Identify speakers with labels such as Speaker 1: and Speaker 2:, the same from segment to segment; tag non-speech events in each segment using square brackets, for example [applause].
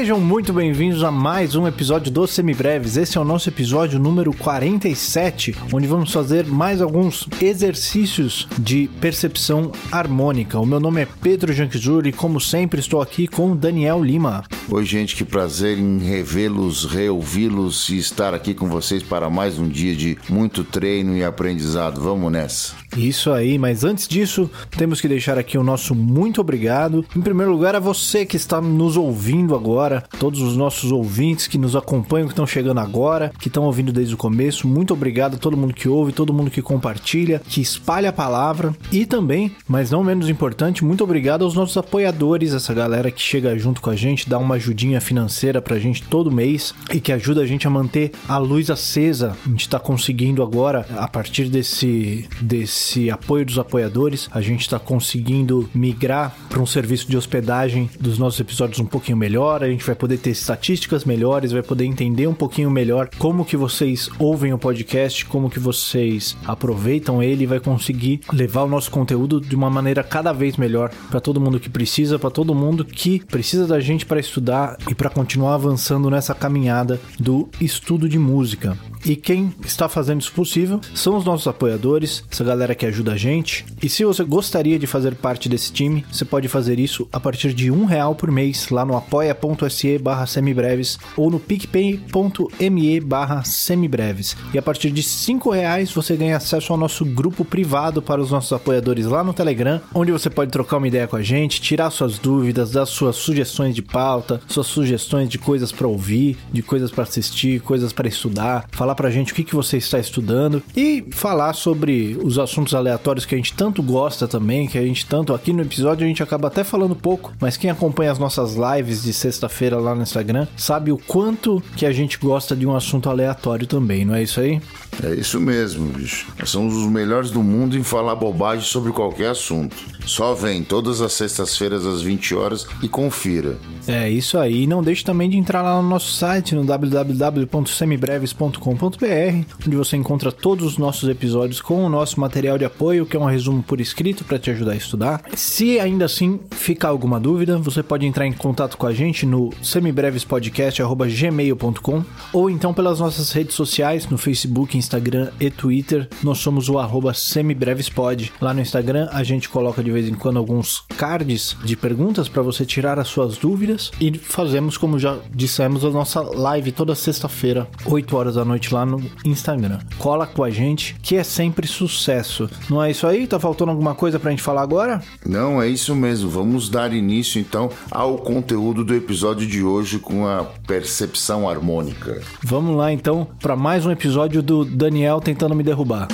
Speaker 1: Sejam muito bem-vindos a mais um episódio do Semibreves. Esse é o nosso episódio número 47, onde vamos fazer mais alguns exercícios de percepção harmônica. O meu nome é Pedro Janquizur e, como sempre, estou aqui com Daniel Lima.
Speaker 2: Oi, gente, que prazer em revê-los, reouvi-los e estar aqui com vocês para mais um dia de muito treino e aprendizado. Vamos nessa.
Speaker 1: Isso aí, mas antes disso, temos que deixar aqui o nosso muito obrigado. Em primeiro lugar, a você que está nos ouvindo agora, todos os nossos ouvintes que nos acompanham, que estão chegando agora, que estão ouvindo desde o começo. Muito obrigado a todo mundo que ouve, todo mundo que compartilha, que espalha a palavra. E também, mas não menos importante, muito obrigado aos nossos apoiadores, essa galera que chega junto com a gente, dá uma ajudinha financeira pra gente todo mês e que ajuda a gente a manter a luz acesa. A gente tá conseguindo agora, a partir desse, desse apoio dos apoiadores, a gente tá conseguindo migrar para um serviço de hospedagem dos nossos episódios um pouquinho melhor. A gente vai poder ter estatísticas melhores, vai poder entender um pouquinho melhor como que vocês ouvem o podcast, como que vocês aproveitam ele e vai conseguir levar o nosso conteúdo de uma maneira cada vez melhor para todo mundo que precisa, para todo mundo que precisa da gente para estudar e para continuar avançando nessa caminhada do estudo de música. E quem está fazendo isso possível são os nossos apoiadores, essa galera que ajuda a gente. E se você gostaria de fazer parte desse time, você pode fazer isso a partir de um real por mês lá no apoia.se barra semibreves ou no picpay.me barra semibreves. E a partir de cinco reais você ganha acesso ao nosso grupo privado para os nossos apoiadores lá no Telegram, onde você pode trocar uma ideia com a gente, tirar suas dúvidas, dar suas sugestões de pauta, suas sugestões de coisas para ouvir, de coisas para assistir, coisas para estudar, falar pra gente o que, que você está estudando e falar sobre os assuntos aleatórios que a gente tanto gosta também, que a gente tanto aqui no episódio a gente acaba até falando pouco, mas quem acompanha as nossas lives de sexta-feira lá no Instagram sabe o quanto que a gente gosta de um assunto aleatório também, não é isso aí?
Speaker 2: É isso mesmo, bicho. Somos os melhores do mundo em falar bobagem sobre qualquer assunto. Só vem todas as sextas-feiras às 20 horas e confira.
Speaker 1: É isso aí. Não deixe também de entrar lá no nosso site no www.semibreves.com.br, onde você encontra todos os nossos episódios com o nosso material de apoio, que é um resumo por escrito para te ajudar a estudar. Se ainda assim ficar alguma dúvida, você pode entrar em contato com a gente no semibrevespodcast@gmail.com ou então pelas nossas redes sociais no Facebook, Instagram e Twitter. Nós somos o arroba semibrevespod. Lá no Instagram a gente coloca de vez em quando alguns cards de perguntas para você tirar as suas dúvidas e fazemos, como já dissemos, a nossa live toda sexta-feira, 8 horas da noite lá no Instagram. Cola com a gente, que é sempre sucesso. Não é isso aí? Tá faltando alguma coisa pra gente falar agora?
Speaker 2: Não, é isso mesmo. Vamos dar início então ao conteúdo do episódio de hoje com a percepção harmônica.
Speaker 1: Vamos lá então para mais um episódio do Daniel tentando me derrubar.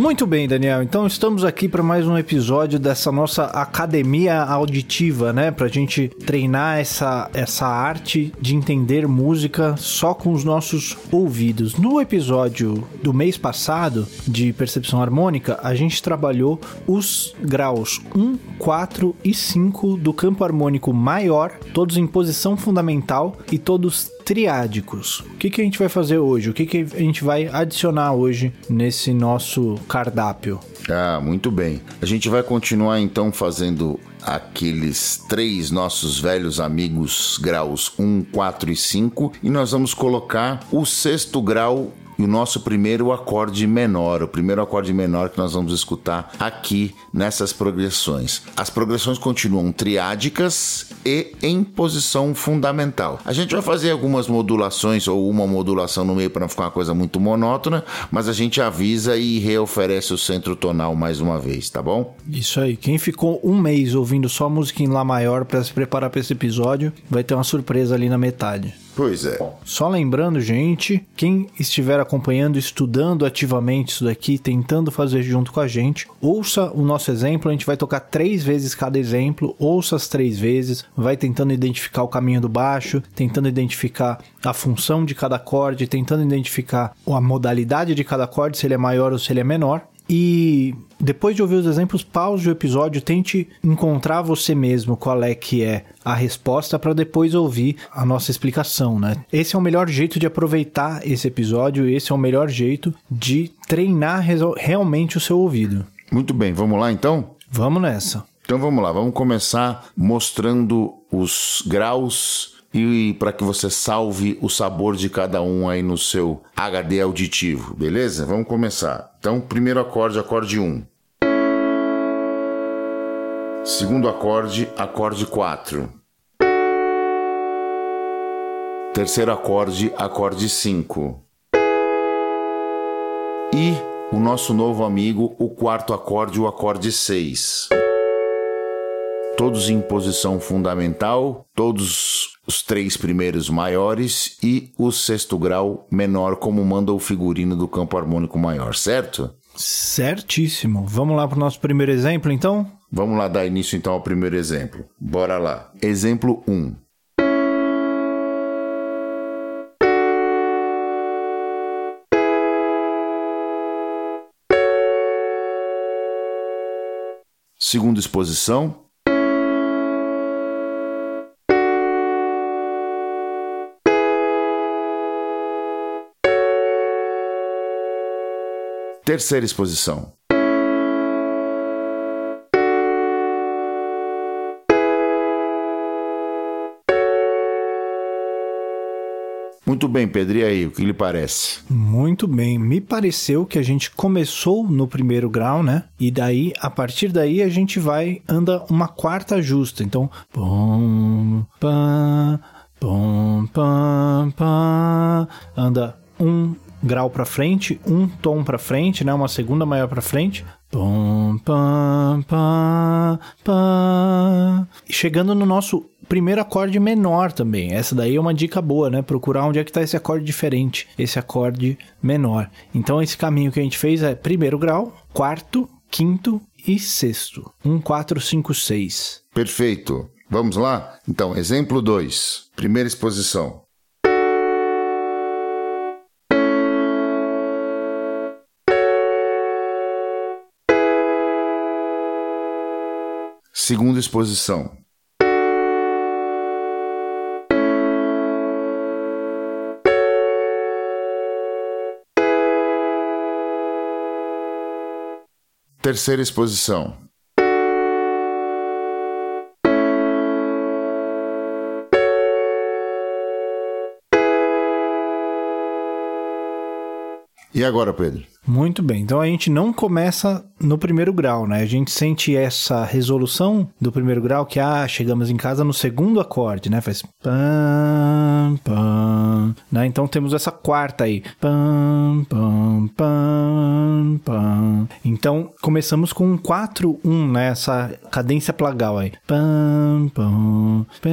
Speaker 1: Muito bem, Daniel. Então estamos aqui para mais um episódio dessa nossa academia auditiva, né? Pra gente treinar essa, essa arte de entender música só com os nossos ouvidos. No episódio do mês passado de percepção harmônica, a gente trabalhou os graus 1, 4 e 5 do campo harmônico maior, todos em posição fundamental e todos triádicos. O que, que a gente vai fazer hoje? O que, que a gente vai adicionar hoje nesse nosso cardápio?
Speaker 2: Ah, muito bem. A gente vai continuar então fazendo aqueles três nossos velhos amigos graus 1, 4 e 5 e nós vamos colocar o sexto grau e o nosso primeiro acorde menor, o primeiro acorde menor que nós vamos escutar aqui nessas progressões. As progressões continuam triádicas e em posição fundamental. A gente vai fazer algumas modulações ou uma modulação no meio para não ficar uma coisa muito monótona, mas a gente avisa e reoferece o centro tonal mais uma vez, tá bom?
Speaker 1: Isso aí. Quem ficou um mês ouvindo só música em Lá maior para se preparar para esse episódio, vai ter uma surpresa ali na metade.
Speaker 2: Pois é.
Speaker 1: Só lembrando, gente, quem estiver acompanhando, estudando ativamente isso daqui, tentando fazer junto com a gente, ouça o nosso exemplo. A gente vai tocar três vezes cada exemplo, ouça as três vezes, vai tentando identificar o caminho do baixo, tentando identificar a função de cada acorde, tentando identificar a modalidade de cada acorde, se ele é maior ou se ele é menor. E depois de ouvir os exemplos, pause o episódio, tente encontrar você mesmo qual é que é a resposta para depois ouvir a nossa explicação, né? Esse é o melhor jeito de aproveitar esse episódio, esse é o melhor jeito de treinar realmente o seu ouvido.
Speaker 2: Muito bem, vamos lá então?
Speaker 1: Vamos nessa.
Speaker 2: Então vamos lá, vamos começar mostrando os graus e para que você salve o sabor de cada um aí no seu HD auditivo, beleza? Vamos começar. Então, primeiro acorde, acorde 1. Segundo acorde, acorde 4. Terceiro acorde, acorde 5. E o nosso novo amigo, o quarto acorde, o acorde 6. Todos em posição fundamental, todos os três primeiros maiores e o sexto grau menor, como manda o figurino do campo harmônico maior, certo?
Speaker 1: Certíssimo. Vamos lá para o nosso primeiro exemplo, então?
Speaker 2: Vamos lá dar início então ao primeiro exemplo. Bora lá. Exemplo 1. Segunda exposição. Terceira exposição. Muito bem, Pedro, e aí, o que lhe parece?
Speaker 1: Muito bem. Me pareceu que a gente começou no primeiro grau, né? E daí, a partir daí, a gente vai, anda uma quarta justa. Então, pom, pam, pom, pam, pam, anda um grau para frente, um tom para frente, né? Uma segunda maior para frente. Chegando no nosso primeiro acorde menor também. Essa daí é uma dica boa, né? Procurar onde é que está esse acorde diferente, esse acorde menor. Então esse caminho que a gente fez é primeiro grau, quarto, quinto e sexto. Um, quatro, cinco, seis.
Speaker 2: Perfeito. Vamos lá? Então, exemplo 2. Primeira exposição. Segunda exposição. Terceira exposição. E agora, Pedro?
Speaker 1: Muito bem. Então a gente não começa no primeiro grau, né? A gente sente essa resolução do primeiro grau que ah, chegamos em casa no segundo acorde, né? Faz pam pam, né? Então temos essa quarta aí. Pam pam pam pam. Então começamos com um 4 1, né? Essa cadência plagal aí. Pam pam pam,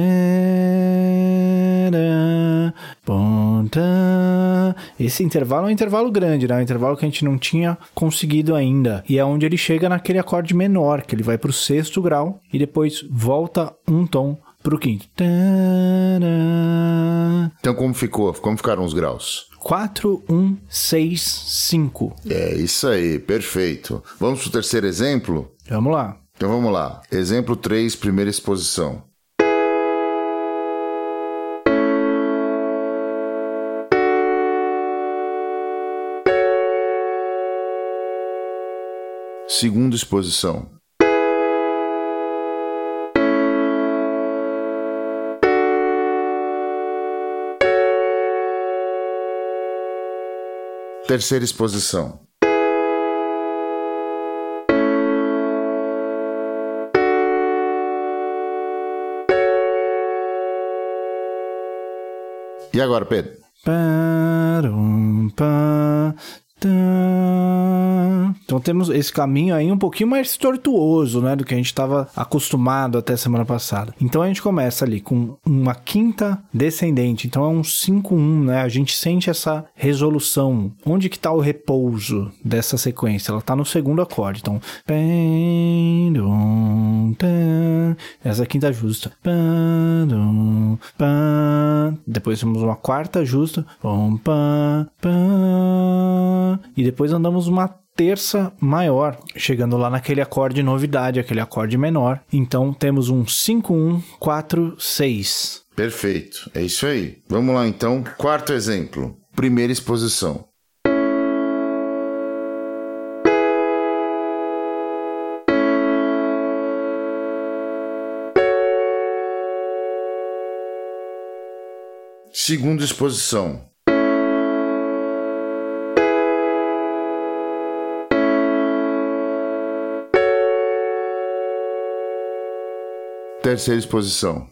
Speaker 1: Esse intervalo é um intervalo grande, né? Um intervalo que a gente não tinha conseguido ainda. E é onde ele chega naquele acorde menor, que ele vai para o sexto grau e depois volta um tom para o quinto.
Speaker 2: Então como ficou? Como ficaram os graus?
Speaker 1: 4, 1, 6, 5.
Speaker 2: É isso aí, perfeito. Vamos para o terceiro exemplo?
Speaker 1: Vamos lá.
Speaker 2: Então vamos lá. Exemplo 3, primeira exposição. Segunda exposição. Terceira exposição. E agora, Pedro?
Speaker 1: Parum, pa, então temos esse caminho aí um pouquinho mais tortuoso, né, do que a gente estava acostumado até semana passada. Então a gente começa ali com uma quinta descendente, então é um 5-1, né? A gente sente essa resolução. Onde que está o repouso dessa sequência? Ela está no segundo acorde. Então, essa quinta justa. Depois temos uma quarta justa. E depois andamos uma terça maior, chegando lá naquele acorde novidade, aquele acorde menor. Então temos um 5146.
Speaker 2: Perfeito, é isso aí. Vamos lá então, quarto exemplo, primeira exposição. Segunda exposição. Terceira exposição.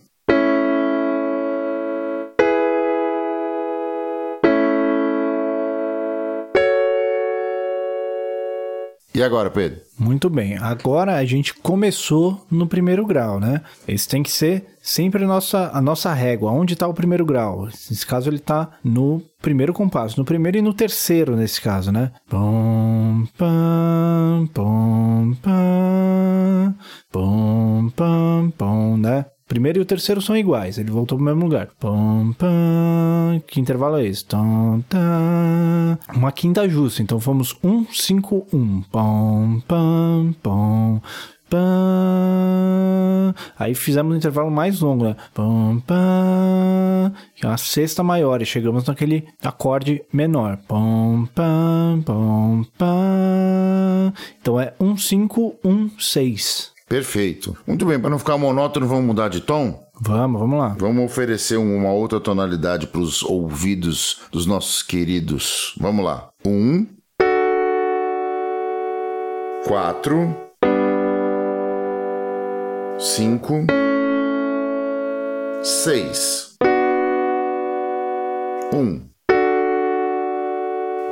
Speaker 2: E agora, Pedro?
Speaker 1: Muito bem. Agora a gente começou no primeiro grau, né? Esse tem que ser sempre a nossa, a nossa régua. Onde está o primeiro grau? Nesse caso, ele está no primeiro compasso. No primeiro e no terceiro, nesse caso, né? Pom, pam, pom, pam, pom, pam, pom, né? primeiro e o terceiro são iguais, ele voltou para o mesmo lugar. Pam, pam, que intervalo é esse? Tam, tam. Uma quinta justa, então fomos 1, 5, 1. Pam, pam, pam. Aí fizemos um intervalo mais longo, né? Pam, pam, que é uma sexta maior, e chegamos naquele acorde menor. Pam, pam, pam, pam. Então é 1, 5, 1, 6.
Speaker 2: Perfeito. Muito bem, para não ficar monótono, vamos mudar de tom?
Speaker 1: Vamos, vamos lá.
Speaker 2: Vamos oferecer uma outra tonalidade para os ouvidos dos nossos queridos. Vamos lá. Um, quatro, cinco, seis, um.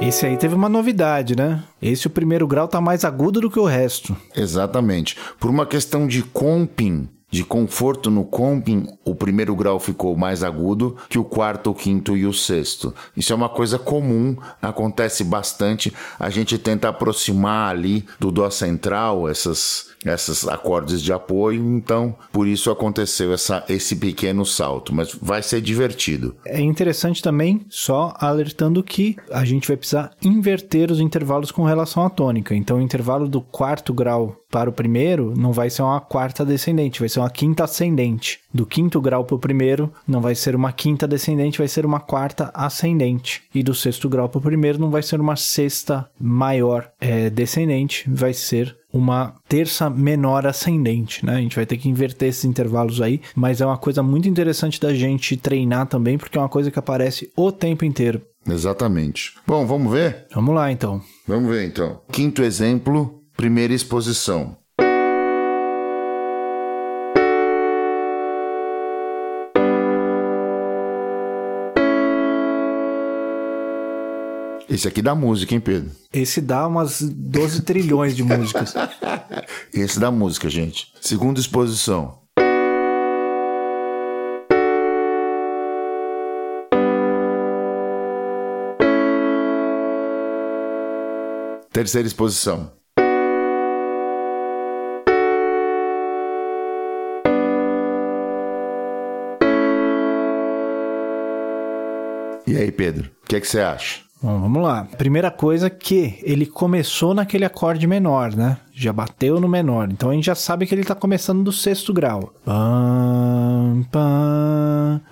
Speaker 1: Esse aí teve uma novidade, né? Esse o primeiro grau tá mais agudo do que o resto.
Speaker 2: Exatamente. Por uma questão de comping, de conforto no comping, o primeiro grau ficou mais agudo que o quarto, o quinto e o sexto. Isso é uma coisa comum, acontece bastante. A gente tenta aproximar ali do dó central essas esses acordes de apoio, então por isso aconteceu essa, esse pequeno salto, mas vai ser divertido.
Speaker 1: É interessante também, só alertando que a gente vai precisar inverter os intervalos com relação à tônica. Então o intervalo do quarto grau para o primeiro não vai ser uma quarta descendente, vai ser uma quinta ascendente. Do quinto grau para o primeiro não vai ser uma quinta descendente, vai ser uma quarta ascendente. E do sexto grau para o primeiro não vai ser uma sexta maior é, descendente, vai ser uma terça menor ascendente, né? A gente vai ter que inverter esses intervalos aí, mas é uma coisa muito interessante da gente treinar também, porque é uma coisa que aparece o tempo inteiro.
Speaker 2: Exatamente. Bom, vamos ver?
Speaker 1: Vamos lá então.
Speaker 2: Vamos ver então. Quinto exemplo, primeira exposição. Esse aqui dá música, hein, Pedro?
Speaker 1: Esse dá umas 12 trilhões de músicas. [laughs]
Speaker 2: Esse dá música, gente. Segunda exposição. Terceira exposição. E aí, Pedro, o que, é que você acha?
Speaker 1: Bom, vamos lá. Primeira coisa que ele começou naquele acorde menor, né? Já bateu no menor. Então a gente já sabe que ele tá começando do sexto grau. Pam, pam,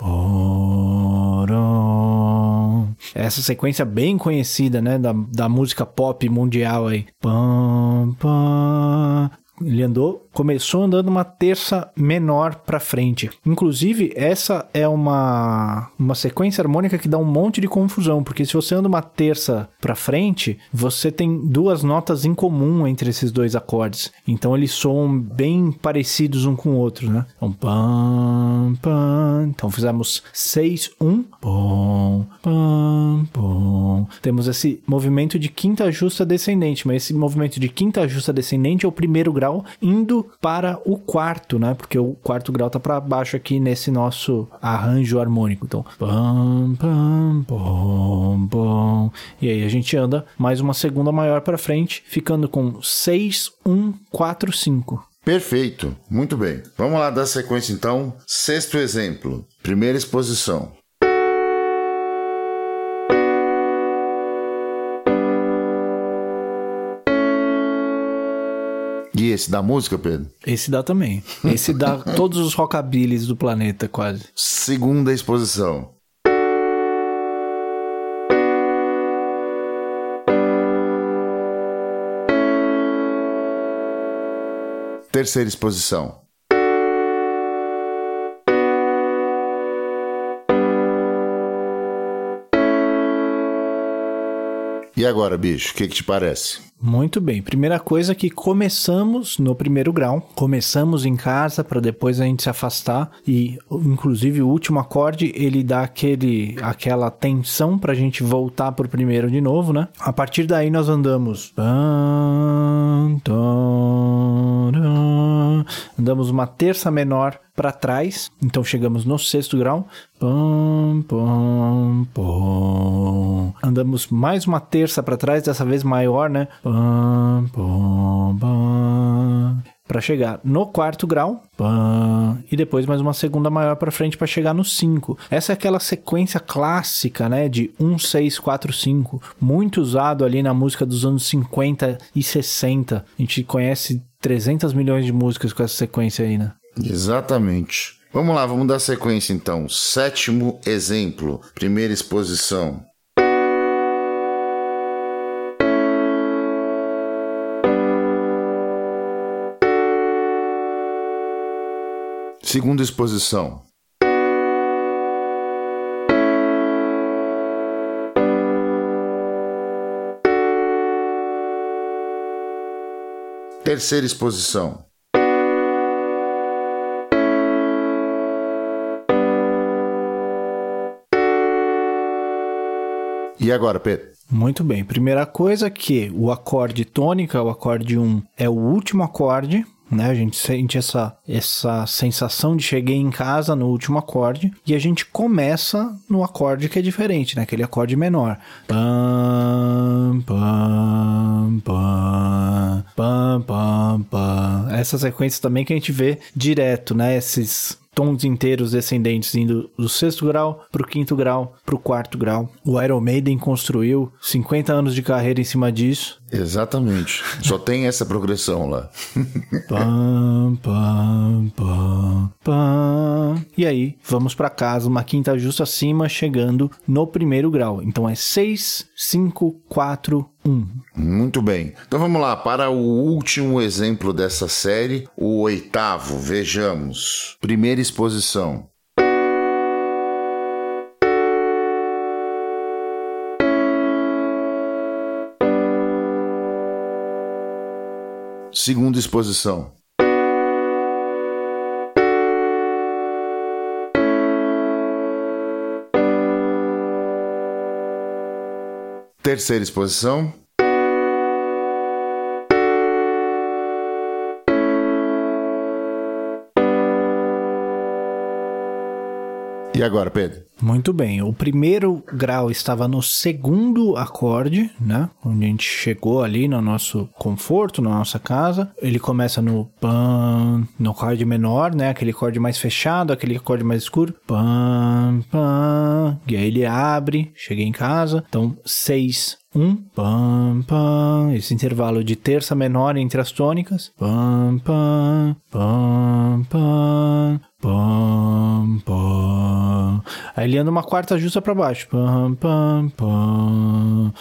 Speaker 1: Essa sequência bem conhecida, né? Da, da música pop mundial aí. Pam, pam. Ele andou começou andando uma terça menor para frente. Inclusive, essa é uma, uma sequência harmônica que dá um monte de confusão, porque se você anda uma terça para frente, você tem duas notas em comum entre esses dois acordes. Então eles soam bem parecidos um com o outro, né? Então, pam, pam. Então fizemos 6, 1, pom, pam, pom. Temos esse movimento de quinta justa descendente, mas esse movimento de quinta justa descendente é o primeiro grau indo para o quarto, né? Porque o quarto grau tá para baixo aqui nesse nosso arranjo harmônico. Então, pam, pam, pom, pom. E aí a gente anda mais uma segunda maior para frente, ficando com 6, 1, 4, 5.
Speaker 2: Perfeito, muito bem. Vamos lá dar sequência então. Sexto exemplo, primeira exposição. E esse dá música, Pedro?
Speaker 1: Esse dá também. Esse dá [laughs] todos os rockabilis do planeta, quase.
Speaker 2: Segunda exposição. Terceira exposição. E agora, bicho, o que, que te parece?
Speaker 1: Muito bem. Primeira coisa que começamos no primeiro grau, começamos em casa para depois a gente se afastar e inclusive o último acorde, ele dá aquele aquela tensão pra gente voltar pro primeiro de novo, né? A partir daí nós andamos andamos uma terça menor para trás, então chegamos no sexto grau. Pum, pum, pum. Andamos mais uma terça para trás, dessa vez maior, né? Pum, pum, pum. Para chegar no quarto grau, e depois mais uma segunda maior para frente para chegar no 5. Essa é aquela sequência clássica, né, de 1 6 4 5, muito usado ali na música dos anos 50 e 60. A gente conhece 300 milhões de músicas com essa sequência aí, né?
Speaker 2: Exatamente. Vamos lá, vamos dar sequência então. Sétimo exemplo, primeira exposição. Segunda exposição. Terceira exposição. E agora, Pedro?
Speaker 1: Muito bem. Primeira coisa que o acorde tônica, o acorde 1, é o último acorde, né? A gente sente essa, essa sensação de cheguei em casa no último acorde e a gente começa no acorde que é diferente, né? Aquele acorde menor. Pam, pam, pam, pam, pam, pam. Essa sequência também que a gente vê direto, né? Esses tons inteiros descendentes indo do sexto grau para o quinto grau para o quarto grau. O Iron Maiden construiu 50 anos de carreira em cima disso.
Speaker 2: Exatamente. Só tem essa progressão lá. [laughs]
Speaker 1: pam, pam, pam, pam. E aí, vamos para casa, uma quinta justa acima, chegando no primeiro grau. Então é 6, 5, 4, 1.
Speaker 2: Muito bem. Então vamos lá para o último exemplo dessa série, o oitavo. Vejamos. Primeira exposição. Segunda exposição. Terceira exposição. E agora, Pedro?
Speaker 1: Muito bem. O primeiro grau estava no segundo acorde, né? Onde a gente chegou ali no nosso conforto, na nossa casa. Ele começa no pan, no acorde menor, né? Aquele acorde mais fechado, aquele acorde mais escuro. Pan, pan. E aí ele abre, cheguei em casa. Então, seis, um, pam, pam, esse intervalo de terça menor entre as tônicas, pam, pam, pam, pam, pam, pam. Aí ele anda uma quarta justa para baixo, pam, pam, pam.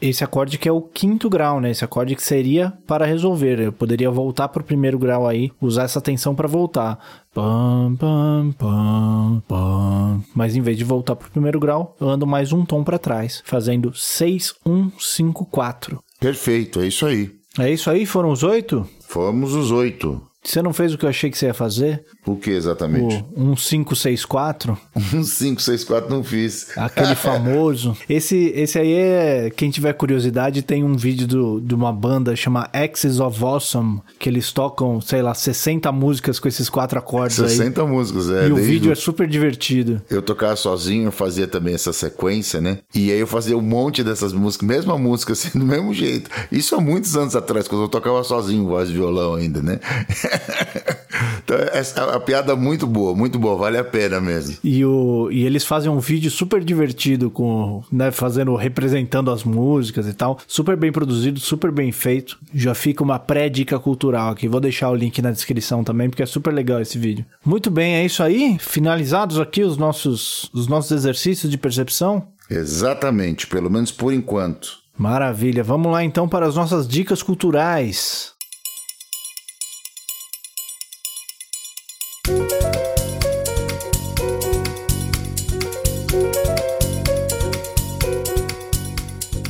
Speaker 1: Esse acorde que é o quinto grau, né? Esse acorde que seria para resolver. Eu poderia voltar para o primeiro grau aí, usar essa tensão para voltar. Pam, pam, pam, pam. Mas em vez de voltar para o primeiro grau, eu ando mais um tom para trás, fazendo 6, 1, 5, 4.
Speaker 2: Perfeito, é isso aí.
Speaker 1: É isso aí? Foram os oito?
Speaker 2: Fomos os oito.
Speaker 1: Você não fez o que eu achei que você ia fazer?
Speaker 2: O que exatamente?
Speaker 1: O 1564?
Speaker 2: 1564 não fiz.
Speaker 1: Aquele [laughs] famoso. Esse, esse aí é. Quem tiver curiosidade, tem um vídeo do, de uma banda chama Axis of Awesome, que eles tocam, sei lá, 60 músicas com esses quatro acordes
Speaker 2: 60
Speaker 1: aí.
Speaker 2: músicas, é.
Speaker 1: E o vídeo o... é super divertido.
Speaker 2: Eu tocava sozinho, fazia também essa sequência, né? E aí eu fazia um monte dessas músicas, mesma música, assim, [laughs] do mesmo jeito. Isso há muitos anos atrás, quando eu tocava sozinho, voz de violão ainda, né? [laughs] [laughs] então, essa é uma piada muito boa, muito boa, vale a pena mesmo.
Speaker 1: E, o, e eles fazem um vídeo super divertido, com, né, fazendo, representando as músicas e tal. Super bem produzido, super bem feito. Já fica uma pré-dica cultural aqui. Vou deixar o link na descrição também, porque é super legal esse vídeo. Muito bem, é isso aí. Finalizados aqui os nossos, os nossos exercícios de percepção.
Speaker 2: Exatamente, pelo menos por enquanto.
Speaker 1: Maravilha. Vamos lá então para as nossas dicas culturais.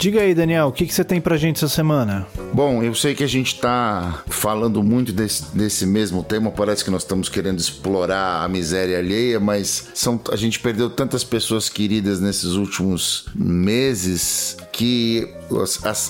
Speaker 1: Diga aí, Daniel, o que, que você tem pra gente essa semana?
Speaker 2: Bom, eu sei que a gente tá falando muito desse, desse mesmo tema, parece que nós estamos querendo explorar a miséria alheia, mas são, a gente perdeu tantas pessoas queridas nesses últimos meses que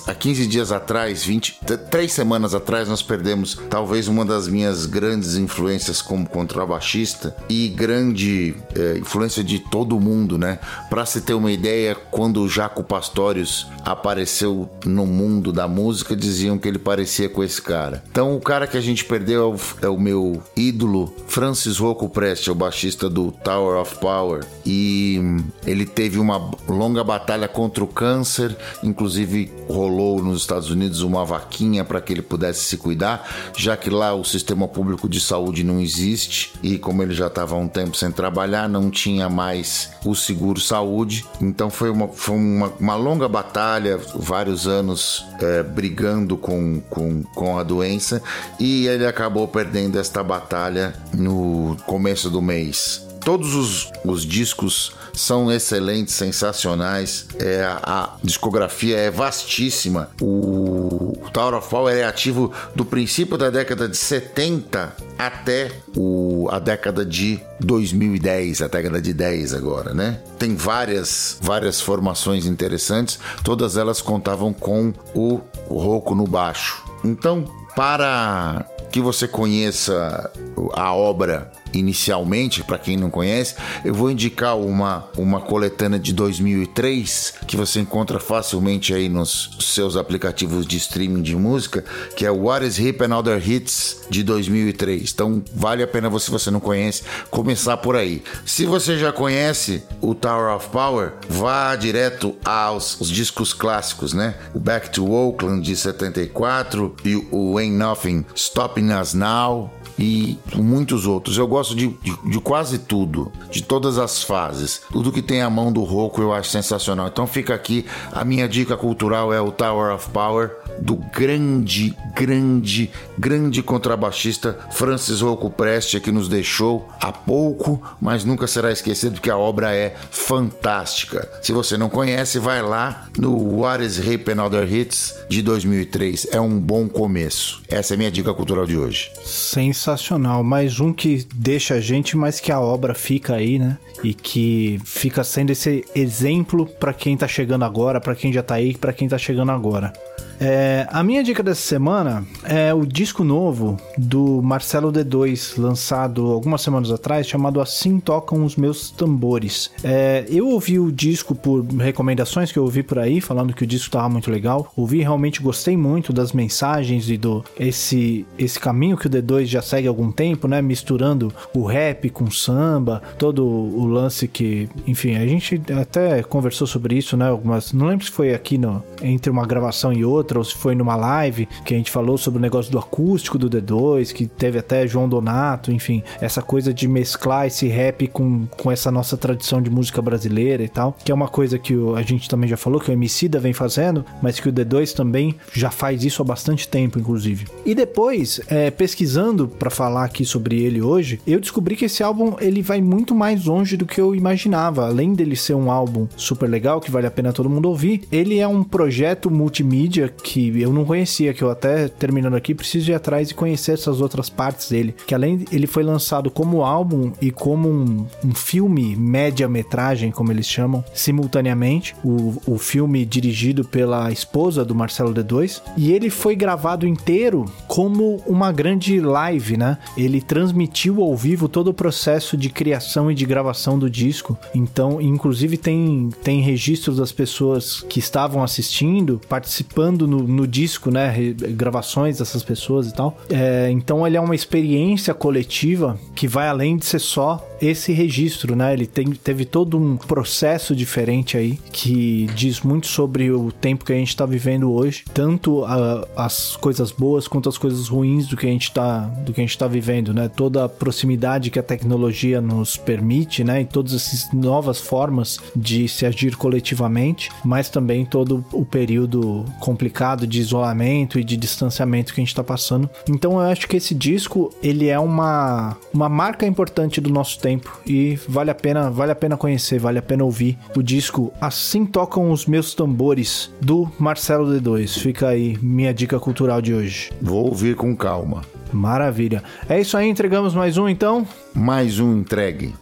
Speaker 2: há 15 dias atrás, 20, três semanas atrás, nós perdemos talvez uma das minhas grandes influências como contrabaixista e grande é, influência de todo mundo, né? Para se ter uma ideia, quando o Jaco Pastorius apareceu no mundo da música, diziam que ele parecia com esse cara. Então, o cara que a gente perdeu é o, é o meu ídolo, Francis Rocco Prest, o baixista do Tower of Power, e ele teve uma longa batalha contra o câncer Inclusive, rolou nos Estados Unidos uma vaquinha para que ele pudesse se cuidar, já que lá o sistema público de saúde não existe e, como ele já estava há um tempo sem trabalhar, não tinha mais o seguro saúde. Então, foi uma, foi uma, uma longa batalha, vários anos é, brigando com, com, com a doença e ele acabou perdendo esta batalha no começo do mês. Todos os, os discos são excelentes, sensacionais. É, a, discografia é vastíssima. O, o Tower of Power é ativo do princípio da década de 70 até o, a década de 2010, a década de 10 agora, né? Tem várias, várias formações interessantes, todas elas contavam com o, o Roco no baixo. Então, para que você conheça a obra inicialmente, para quem não conhece, eu vou indicar uma, uma coletânea de 2003 que você encontra facilmente aí nos seus aplicativos de streaming de música, que é What is Hip and Other Hits de 2003. Então vale a pena se você não conhece, começar por aí. Se você já conhece o Tower of Power, vá direto aos os discos clássicos, né? O Back to Oakland de 74 e o Ain't Nothing Stopping Us Now e muitos outros. Eu gosto de, de, de, quase tudo, de todas as fases. Tudo que tem a mão do Roku eu acho sensacional. Então fica aqui, a minha dica cultural é o Tower of Power do grande, grande, grande contrabaixista Francis Rocco Preste que nos deixou há pouco, mas nunca será esquecido porque a obra é fantástica. Se você não conhece, vai lá no What is Hip and Other Hits de 2003. É um bom começo. Essa é a minha dica cultural de hoje.
Speaker 1: Sensacional. Mais um que deixa a gente, mas que a obra fica aí, né? E que fica sendo esse exemplo para quem tá chegando agora, para quem já tá aí, para quem tá chegando agora. É, a minha dica dessa semana é o disco novo do Marcelo D2, lançado algumas semanas atrás, chamado Assim Tocam os Meus Tambores. É, eu ouvi o disco por recomendações que eu ouvi por aí, falando que o disco estava muito legal. Ouvi realmente gostei muito das mensagens e do esse, esse caminho que o D2 já segue há algum tempo, né? Misturando o rap com samba, todo o lance que, enfim, a gente até conversou sobre isso, né? Algumas, não lembro se foi aqui no, entre uma gravação e outra outra, ou se foi numa live que a gente falou sobre o negócio do acústico do D2, que teve até João Donato, enfim, essa coisa de mesclar esse rap com, com essa nossa tradição de música brasileira e tal, que é uma coisa que o, a gente também já falou, que o Emicida vem fazendo, mas que o D2 também já faz isso há bastante tempo, inclusive. E depois, é, pesquisando para falar aqui sobre ele hoje, eu descobri que esse álbum ele vai muito mais longe do que eu imaginava. Além dele ser um álbum super legal, que vale a pena todo mundo ouvir, ele é um projeto multimídia que eu não conhecia, que eu até terminando aqui preciso ir atrás e conhecer essas outras partes dele. Que além ele foi lançado como álbum e como um, um filme média-metragem, como eles chamam, simultaneamente. O, o filme dirigido pela esposa do Marcelo D2. E ele foi gravado inteiro como uma grande live, né? Ele transmitiu ao vivo todo o processo de criação e de gravação do disco. Então, inclusive, tem, tem registros das pessoas que estavam assistindo, participando no, no disco, né? Gravações dessas pessoas e tal. É, então ele é uma experiência coletiva que vai além de ser só esse registro, né? Ele tem, teve todo um processo diferente aí que diz muito sobre o tempo que a gente está vivendo hoje, tanto a, as coisas boas quanto as coisas ruins do que a gente está do que a gente está vivendo, né? Toda a proximidade que a tecnologia nos permite, né? E todas essas novas formas de se agir coletivamente, mas também todo o período complicado complicado de isolamento e de distanciamento que a gente tá passando. Então eu acho que esse disco, ele é uma, uma marca importante do nosso tempo e vale a pena, vale a pena conhecer, vale a pena ouvir o disco Assim Tocam os Meus Tambores, do Marcelo D2. Fica aí minha dica cultural de hoje.
Speaker 2: Vou ouvir com calma.
Speaker 1: Maravilha. É isso aí, entregamos mais um então?
Speaker 2: Mais um entregue.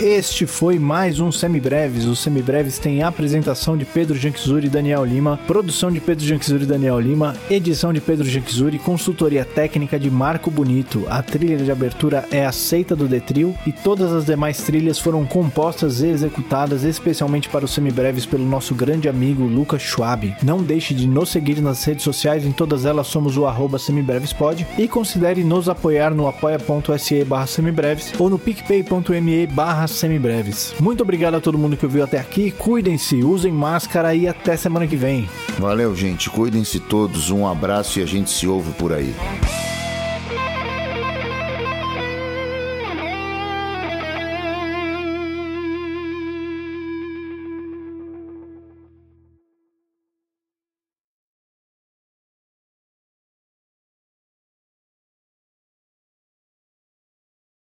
Speaker 1: Este foi mais um Semibreves. O Semibreves tem apresentação de Pedro Janquizuri e Daniel Lima, produção de Pedro Janquizuri e Daniel Lima, edição de Pedro Janquizuri, consultoria técnica de Marco Bonito. A trilha de abertura é aceita do Detril e todas as demais trilhas foram compostas e executadas especialmente para os Semibreves pelo nosso grande amigo Lucas Schwab. Não deixe de nos seguir nas redes sociais, em todas elas somos o arroba semibrevespod e considere nos apoiar no apoia.se barra semibreves ou no picpay.me barra semibreves. Muito obrigado a todo mundo que ouviu até aqui. Cuidem-se, usem máscara e até semana que vem.
Speaker 2: Valeu, gente. Cuidem-se todos. Um abraço e a gente se ouve por aí.